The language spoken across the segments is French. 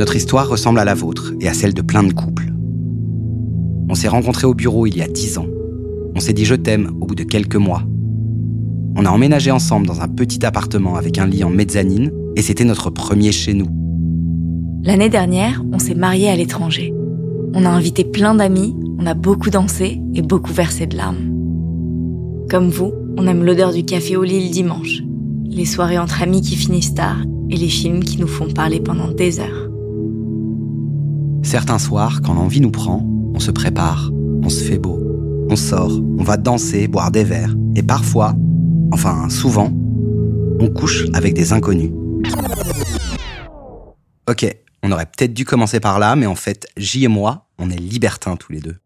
Notre histoire ressemble à la vôtre et à celle de plein de couples. On s'est rencontrés au bureau il y a dix ans. On s'est dit je t'aime au bout de quelques mois. On a emménagé ensemble dans un petit appartement avec un lit en mezzanine et c'était notre premier chez nous. L'année dernière, on s'est mariés à l'étranger. On a invité plein d'amis, on a beaucoup dansé et beaucoup versé de larmes. Comme vous, on aime l'odeur du café au lit le dimanche, les soirées entre amis qui finissent tard et les films qui nous font parler pendant des heures. Certains soirs, quand l'envie nous prend, on se prépare, on se fait beau, on sort, on va danser, boire des verres, et parfois, enfin souvent, on couche avec des inconnus. Ok, on aurait peut-être dû commencer par là, mais en fait, J et moi, on est libertins tous les deux.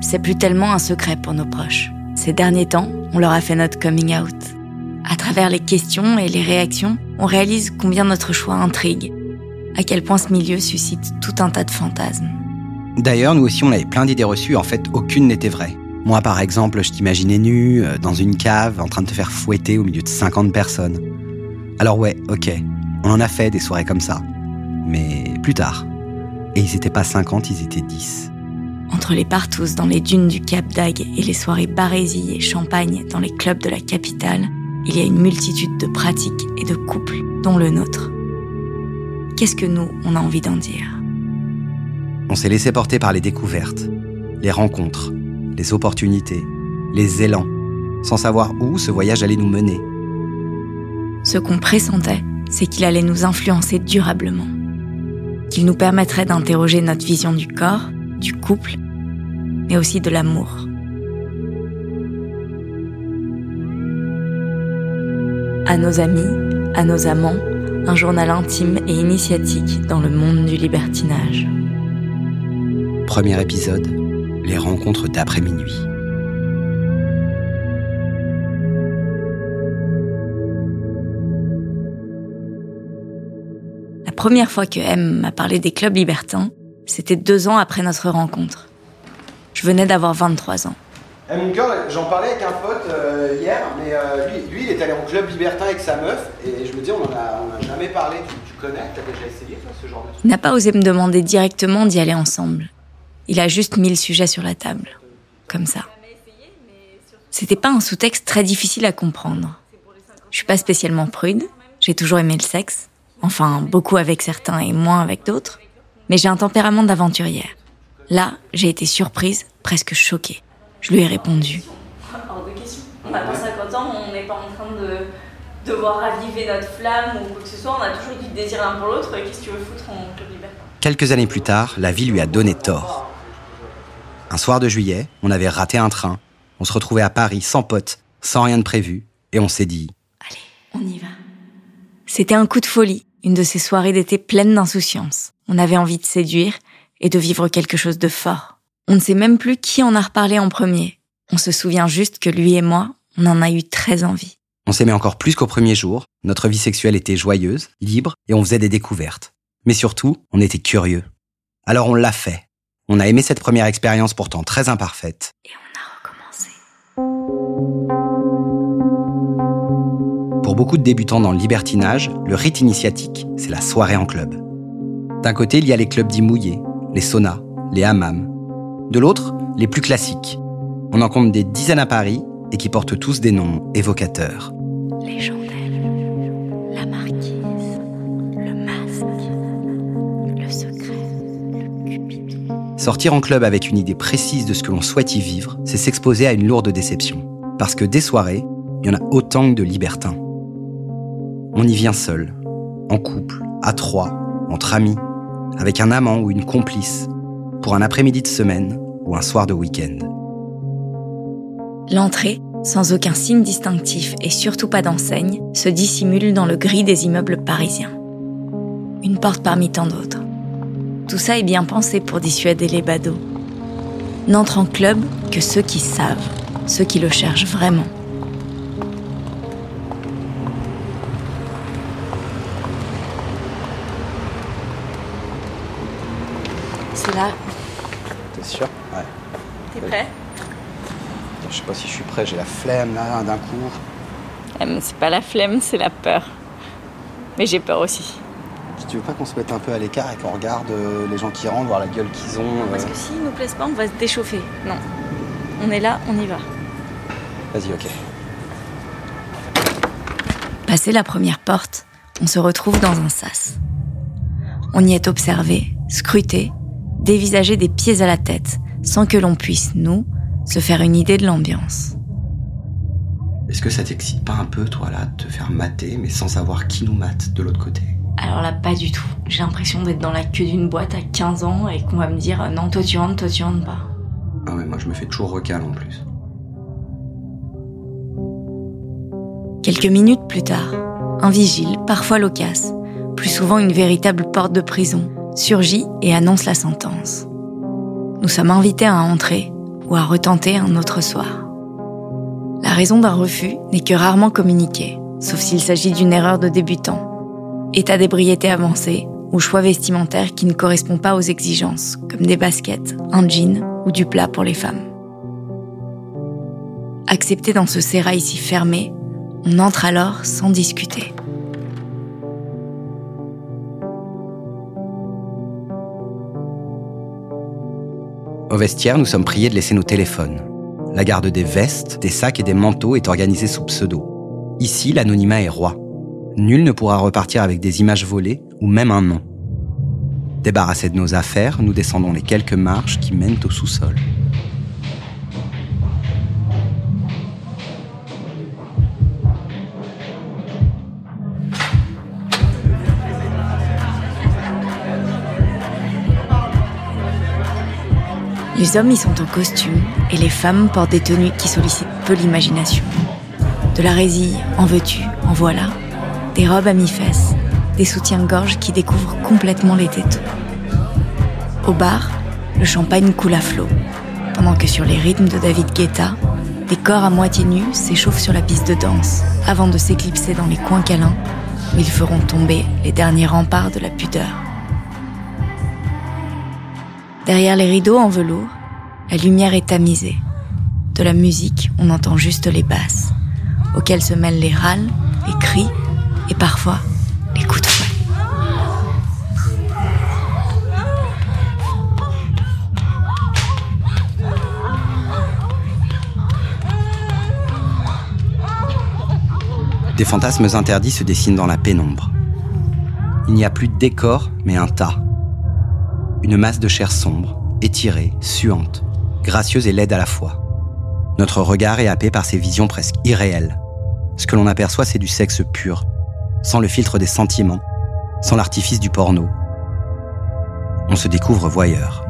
C'est plus tellement un secret pour nos proches. Ces derniers temps, on leur a fait notre coming out. À travers les questions et les réactions, on réalise combien notre choix intrigue, à quel point ce milieu suscite tout un tas de fantasmes. D'ailleurs, nous aussi, on avait plein d'idées reçues, en fait, aucune n'était vraie. Moi, par exemple, je t'imaginais nu, euh, dans une cave, en train de te faire fouetter au milieu de 50 personnes. Alors ouais, ok, on en a fait des soirées comme ça. Mais plus tard. Et ils étaient pas 50, ils étaient 10. Entre les partous dans les dunes du Cap d'Agde et les soirées barésie et champagne dans les clubs de la capitale, il y a une multitude de pratiques et de couples, dont le nôtre. Qu'est-ce que nous, on a envie d'en dire On s'est laissé porter par les découvertes, les rencontres, les opportunités, les élans, sans savoir où ce voyage allait nous mener. Ce qu'on pressentait, c'est qu'il allait nous influencer durablement, qu'il nous permettrait d'interroger notre vision du corps, du couple, mais aussi de l'amour. À nos amis, à nos amants, un journal intime et initiatique dans le monde du libertinage. Premier épisode, les rencontres d'après minuit. La première fois que M m'a parlé des clubs libertins, c'était deux ans après notre rencontre. Je venais d'avoir 23 ans. Eh, mon cœur, j'en parlais avec un pote euh, hier, mais euh, lui, lui, il est allé en club libertin avec sa meuf, et je me dis, on en a, a jamais parlé. Tu, tu connais T'as déjà essayé, toi, ce genre de truc? N'a pas osé me demander directement d'y aller ensemble. Il a juste mis le sujet sur la table. Comme ça. C'était pas un sous-texte très difficile à comprendre. Je suis pas spécialement prude, j'ai toujours aimé le sexe, enfin beaucoup avec certains et moins avec d'autres, mais j'ai un tempérament d'aventurière. Là, j'ai été surprise, presque choquée. Je lui ai répondu. Hors de question. On a pas 50 ans, on n'est pas en train de devoir raviver notre flamme ou quoi que ce soit. On a toujours du désir l'un pour l'autre. Qu'est-ce que tu veux foutre en club libertin Quelques années plus tard, la vie lui a donné tort. Un soir de juillet, on avait raté un train. On se retrouvait à Paris sans potes, sans rien de prévu, et on s'est dit Allez, on y va. C'était un coup de folie, une de ces soirées d'été pleines d'insouciance. On avait envie de séduire et de vivre quelque chose de fort. On ne sait même plus qui en a reparlé en premier. On se souvient juste que lui et moi, on en a eu très envie. On s'aimait encore plus qu'au premier jour, notre vie sexuelle était joyeuse, libre, et on faisait des découvertes. Mais surtout, on était curieux. Alors on l'a fait. On a aimé cette première expérience pourtant très imparfaite. Et on a recommencé. Pour beaucoup de débutants dans le libertinage, le rite initiatique, c'est la soirée en club. D'un côté, il y a les clubs dits mouillés, les saunas, les hammams. De l'autre, les plus classiques. On en compte des dizaines à Paris et qui portent tous des noms évocateurs. Les la marquise, le masque, le secret, le cupidon. Sortir en club avec une idée précise de ce que l'on souhaite y vivre, c'est s'exposer à une lourde déception. Parce que des soirées, il y en a autant que de libertins. On y vient seul, en couple, à trois, entre amis, avec un amant ou une complice, pour un après-midi de semaine ou un soir de week-end. L'entrée, sans aucun signe distinctif et surtout pas d'enseigne, se dissimule dans le gris des immeubles parisiens. Une porte parmi tant d'autres. Tout ça est bien pensé pour dissuader les badauds. N'entrent en club que ceux qui savent, ceux qui le cherchent vraiment. C'est là, T'es sûr? Ouais. T'es prêt? Je sais pas si je suis prêt, j'ai la flemme là d'un coup. Eh, mais C'est pas la flemme, c'est la peur. Mais j'ai peur aussi. Tu Tu veux pas qu'on se mette un peu à l'écart et qu'on regarde euh, les gens qui rentrent, voir la gueule qu'ils ont euh Parce que s'ils nous plaisent pas, on va se déchauffer. Non. On est là, on y va. Vas-y, ok. Passé la première porte, on se retrouve dans un sas. On y est observé, scruté, dévisagé des pieds à la tête, sans que l'on puisse, nous, se faire une idée de l'ambiance. Est-ce que ça t'excite pas un peu, toi, là, de te faire mater, mais sans savoir qui nous mate de l'autre côté? Alors là, pas du tout. J'ai l'impression d'être dans la queue d'une boîte à 15 ans et qu'on va me dire euh, non, toi tu rentres, toi tu rentres pas. Ah ouais, moi je me fais toujours recal en plus. Quelques minutes plus tard, un vigile, parfois loquace, plus souvent une véritable porte de prison, surgit et annonce la sentence. Nous sommes invités à entrer ou à retenter un autre soir. La raison d'un refus n'est que rarement communiquée, sauf s'il s'agit d'une erreur de débutant. État d'ébriété avancé ou choix vestimentaire qui ne correspond pas aux exigences, comme des baskets, un jean ou du plat pour les femmes. Accepté dans ce sérail si fermé, on entre alors sans discuter. Au vestiaire, nous sommes priés de laisser nos téléphones. La garde des vestes, des sacs et des manteaux est organisée sous pseudo. Ici, l'anonymat est roi. Nul ne pourra repartir avec des images volées ou même un nom. Débarrassés de nos affaires, nous descendons les quelques marches qui mènent au sous-sol. Les hommes y sont en costume et les femmes portent des tenues qui sollicitent peu l'imagination. De la résille, en veux-tu, en voilà, des robes à mi-fesses, des soutiens-gorge qui découvrent complètement les tétons. Au bar, le champagne coule à flot, pendant que sur les rythmes de David Guetta, des corps à moitié nus s'échauffent sur la piste de danse avant de s'éclipser dans les coins câlins où ils feront tomber les derniers remparts de la pudeur. Derrière les rideaux en velours, la lumière est tamisée. De la musique, on entend juste les basses, auxquelles se mêlent les râles, les cris et parfois les coups de fouet. Des fantasmes interdits se dessinent dans la pénombre. Il n'y a plus de décor, mais un tas. Une masse de chair sombre, étirée, suante, gracieuse et laide à la fois. Notre regard est happé par ces visions presque irréelles. Ce que l'on aperçoit, c'est du sexe pur, sans le filtre des sentiments, sans l'artifice du porno. On se découvre voyeur.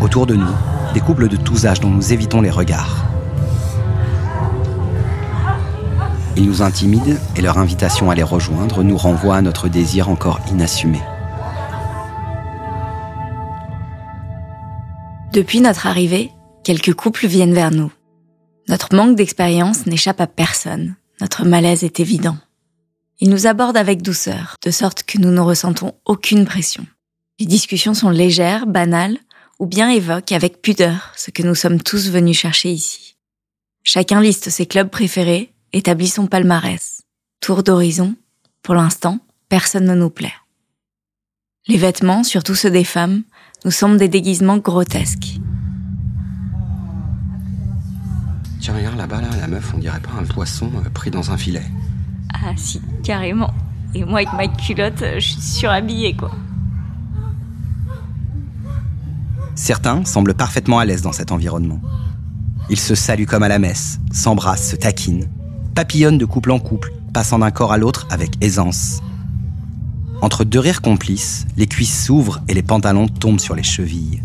Autour de nous, des couples de tous âges dont nous évitons les regards. Ils nous intimident et leur invitation à les rejoindre nous renvoie à notre désir encore inassumé. Depuis notre arrivée, quelques couples viennent vers nous. Notre manque d'expérience n'échappe à personne. Notre malaise est évident. Ils nous abordent avec douceur, de sorte que nous ne ressentons aucune pression. Les discussions sont légères, banales, ou bien évoquent avec pudeur ce que nous sommes tous venus chercher ici. Chacun liste ses clubs préférés, établit son palmarès. Tour d'horizon, pour l'instant, personne ne nous plaît. Les vêtements, surtout ceux des femmes, nous semblent des déguisements grotesques. Tiens, regarde là-bas, là, la meuf, on dirait pas un poisson euh, pris dans un filet. Ah si, carrément. Et moi avec ma culotte, je suis surhabillée quoi. Certains semblent parfaitement à l'aise dans cet environnement. Ils se saluent comme à la messe, s'embrassent, se taquinent, papillonnent de couple en couple, passant d'un corps à l'autre avec aisance. Entre deux rires complices, les cuisses s'ouvrent et les pantalons tombent sur les chevilles.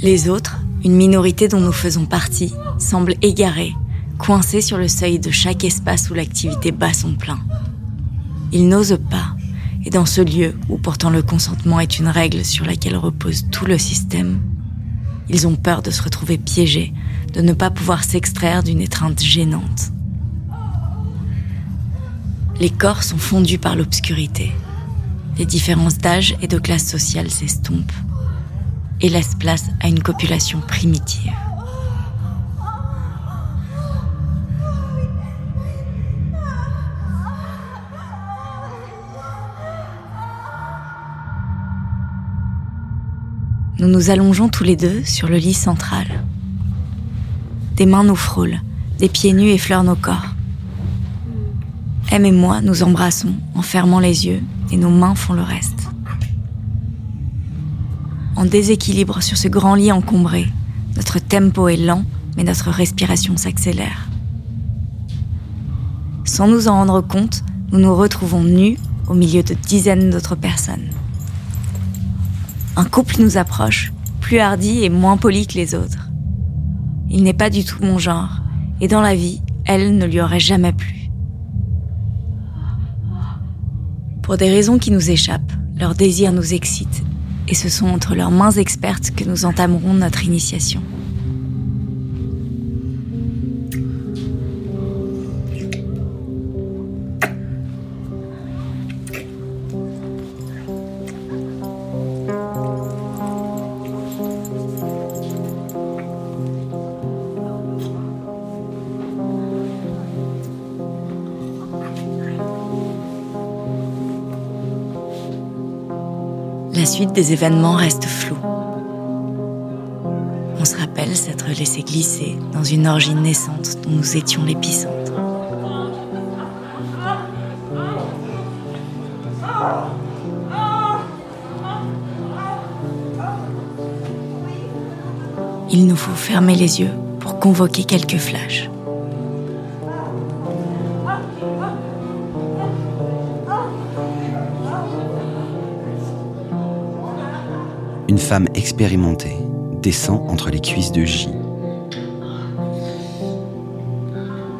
Les autres, une minorité dont nous faisons partie, semblent égarés, coincés sur le seuil de chaque espace où l'activité bat son plein. Ils n'osent pas, et dans ce lieu où pourtant le consentement est une règle sur laquelle repose tout le système, ils ont peur de se retrouver piégés, de ne pas pouvoir s'extraire d'une étreinte gênante. Les corps sont fondus par l'obscurité. Les différences d'âge et de classe sociale s'estompent et laissent place à une copulation primitive. Nous nous allongeons tous les deux sur le lit central. Des mains nous frôlent, des pieds nus effleurent nos corps. M et moi nous embrassons en fermant les yeux et nos mains font le reste. En déséquilibre sur ce grand lit encombré, notre tempo est lent, mais notre respiration s'accélère. Sans nous en rendre compte, nous nous retrouvons nus au milieu de dizaines d'autres personnes. Un couple nous approche, plus hardi et moins poli que les autres. Il n'est pas du tout mon genre, et dans la vie, elle ne lui aurait jamais plu. Pour des raisons qui nous échappent, leur désir nous excite, et ce sont entre leurs mains expertes que nous entamerons notre initiation. La suite des événements reste floue. On se rappelle s'être laissé glisser dans une orgie naissante dont nous étions l'épicentre. Il nous faut fermer les yeux pour convoquer quelques flashs. Expérimentée descend entre les cuisses de J.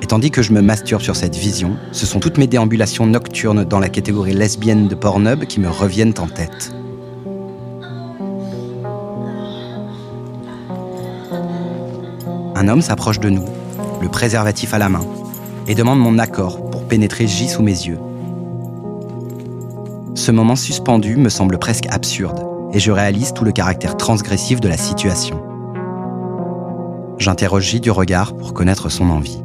Et tandis que je me masturbe sur cette vision, ce sont toutes mes déambulations nocturnes dans la catégorie lesbienne de Pornhub qui me reviennent en tête. Un homme s'approche de nous, le préservatif à la main, et demande mon accord pour pénétrer J sous mes yeux. Ce moment suspendu me semble presque absurde et je réalise tout le caractère transgressif de la situation. J'interroge J du regard pour connaître son envie.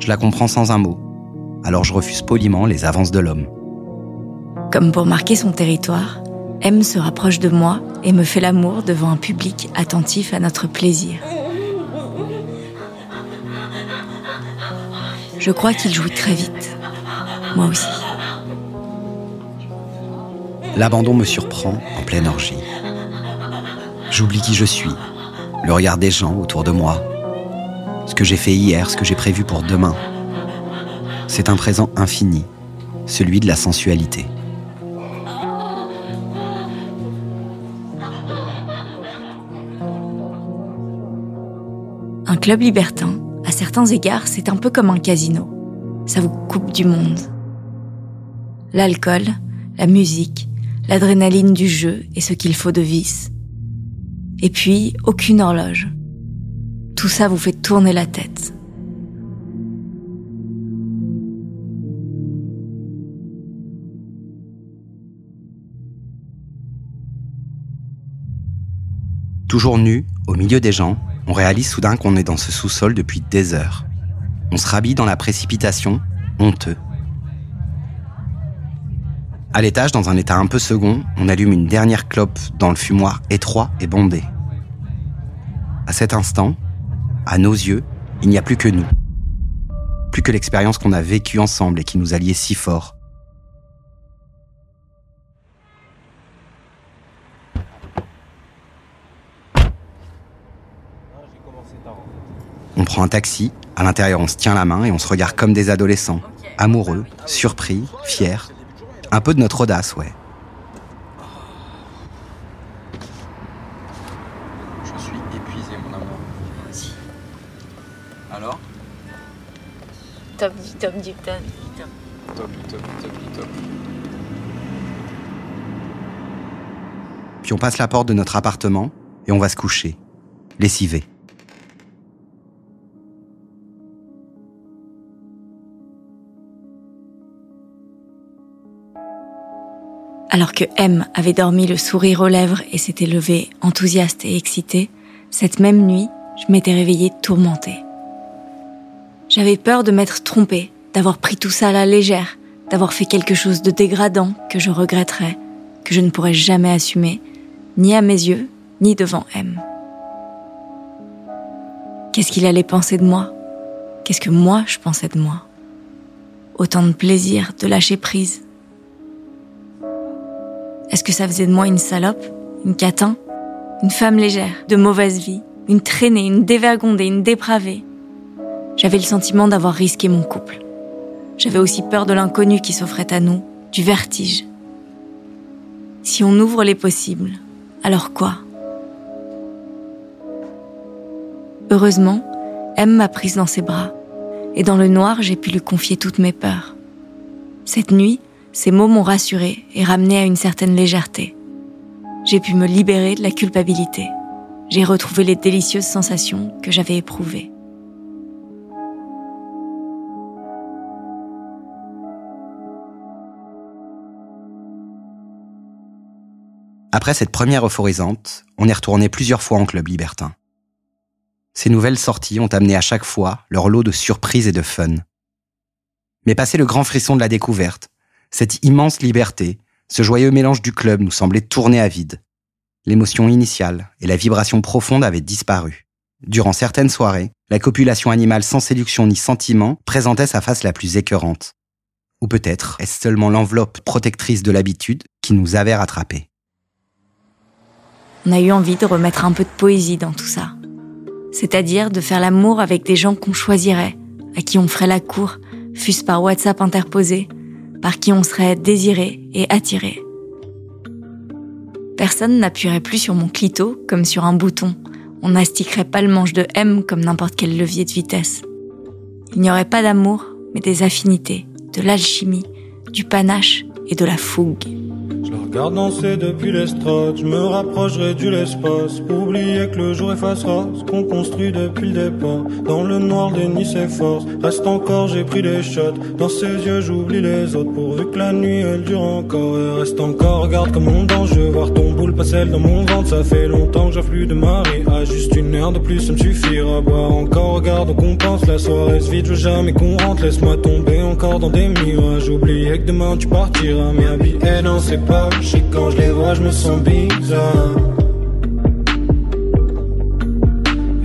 Je la comprends sans un mot, alors je refuse poliment les avances de l'homme. Comme pour marquer son territoire, M se rapproche de moi et me fait l'amour devant un public attentif à notre plaisir. Je crois qu'il jouit très vite. Moi aussi. L'abandon me surprend en pleine orgie. J'oublie qui je suis, le regard des gens autour de moi, ce que j'ai fait hier, ce que j'ai prévu pour demain. C'est un présent infini, celui de la sensualité. Un club libertin, à certains égards, c'est un peu comme un casino. Ça vous coupe du monde. L'alcool, la musique, l'adrénaline du jeu et ce qu'il faut de vice. Et puis, aucune horloge. Tout ça vous fait tourner la tête. Toujours nu, au milieu des gens, on réalise soudain qu'on est dans ce sous-sol depuis des heures. On se rhabille dans la précipitation, honteux. À l'étage, dans un état un peu second, on allume une dernière clope dans le fumoir étroit et bondé. À cet instant, à nos yeux, il n'y a plus que nous. Plus que l'expérience qu'on a vécue ensemble et qui nous a liés si fort. On prend un taxi, à l'intérieur on se tient la main et on se regarde comme des adolescents, amoureux, surpris, fiers. Un peu de notre audace, ouais. Je suis épuisé, mon amour. Alors Top du top du top du top. Top, du top, du top, du top. Puis on passe la porte de notre appartement et on va se coucher, lessivé. Alors que M avait dormi le sourire aux lèvres et s'était levé enthousiaste et excité, cette même nuit, je m'étais réveillée tourmentée. J'avais peur de m'être trompée, d'avoir pris tout ça à la légère, d'avoir fait quelque chose de dégradant que je regretterais, que je ne pourrais jamais assumer, ni à mes yeux, ni devant M. Qu'est-ce qu'il allait penser de moi? Qu'est-ce que moi je pensais de moi? Autant de plaisir, de lâcher prise. Est-ce que ça faisait de moi une salope, une catin, une femme légère, de mauvaise vie, une traînée, une dévergondée, une dépravée? J'avais le sentiment d'avoir risqué mon couple. J'avais aussi peur de l'inconnu qui s'offrait à nous, du vertige. Si on ouvre les possibles, alors quoi? Heureusement, M m'a prise dans ses bras, et dans le noir, j'ai pu lui confier toutes mes peurs. Cette nuit, ces mots m'ont rassurée et ramené à une certaine légèreté. J'ai pu me libérer de la culpabilité. J'ai retrouvé les délicieuses sensations que j'avais éprouvées. Après cette première euphorisante, on est retourné plusieurs fois en club libertin. Ces nouvelles sorties ont amené à chaque fois leur lot de surprises et de fun. Mais passé le grand frisson de la découverte, cette immense liberté, ce joyeux mélange du club nous semblait tourner à vide. L'émotion initiale et la vibration profonde avaient disparu. Durant certaines soirées, la copulation animale sans séduction ni sentiment présentait sa face la plus écœurante. Ou peut-être est-ce seulement l'enveloppe protectrice de l'habitude qui nous avait rattrapés. On a eu envie de remettre un peu de poésie dans tout ça c'est-à-dire de faire l'amour avec des gens qu'on choisirait, à qui on ferait la cour, fût-ce par WhatsApp interposé, par qui on serait désiré et attiré. Personne n'appuierait plus sur mon clito comme sur un bouton. On n'astiquerait pas le manche de M comme n'importe quel levier de vitesse. Il n'y aurait pas d'amour, mais des affinités, de l'alchimie, du panache et de la fougue. Regarde danser depuis l'estrade, je me rapprocherai du l'espace pour oublier que le jour effacera ce qu'on construit depuis le départ. Dans le noir, déni s'efforce, reste encore, j'ai pris des shots. Dans ses yeux, j'oublie les autres pourvu que la nuit elle dure encore. Et reste encore, regarde comme on danse, je veux voir ton boule passer dans mon ventre. Ça fait longtemps que j'afflue de Marie, ah juste une heure de plus, ça me suffira. Boire encore, regarde, on pense, la soirée se vide, je veux jamais qu'on rentre. Laisse-moi tomber encore dans des mirages, oublier que demain tu partiras. Mais habillé dans ses pas et quand je les vois, je me sens bizarre.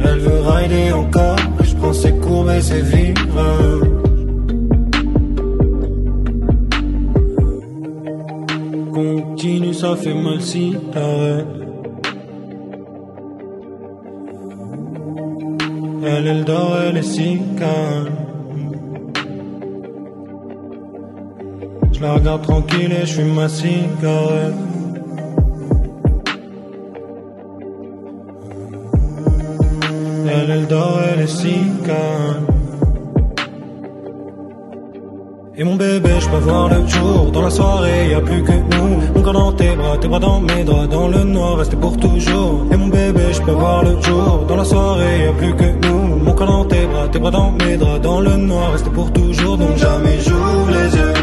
Elle veut rider encore, je prends ses courbes et ses virages. Continue, ça fait mal si t'arrêtes. Elle, elle dort, elle est si calme. La regarde tranquille et je fume ma cigarette. Elle, elle dort, elle est si calme. Et mon bébé, je peux voir le jour. Dans la soirée, y a plus que nous. Mon corps dans tes bras, tes bras dans mes draps. Dans le noir, rester pour toujours. Et mon bébé, je peux voir le jour. Dans la soirée, y a plus que nous. Mon corps dans tes bras, tes bras dans mes draps. Dans le noir, rester pour toujours. Donc jamais j'ouvre les yeux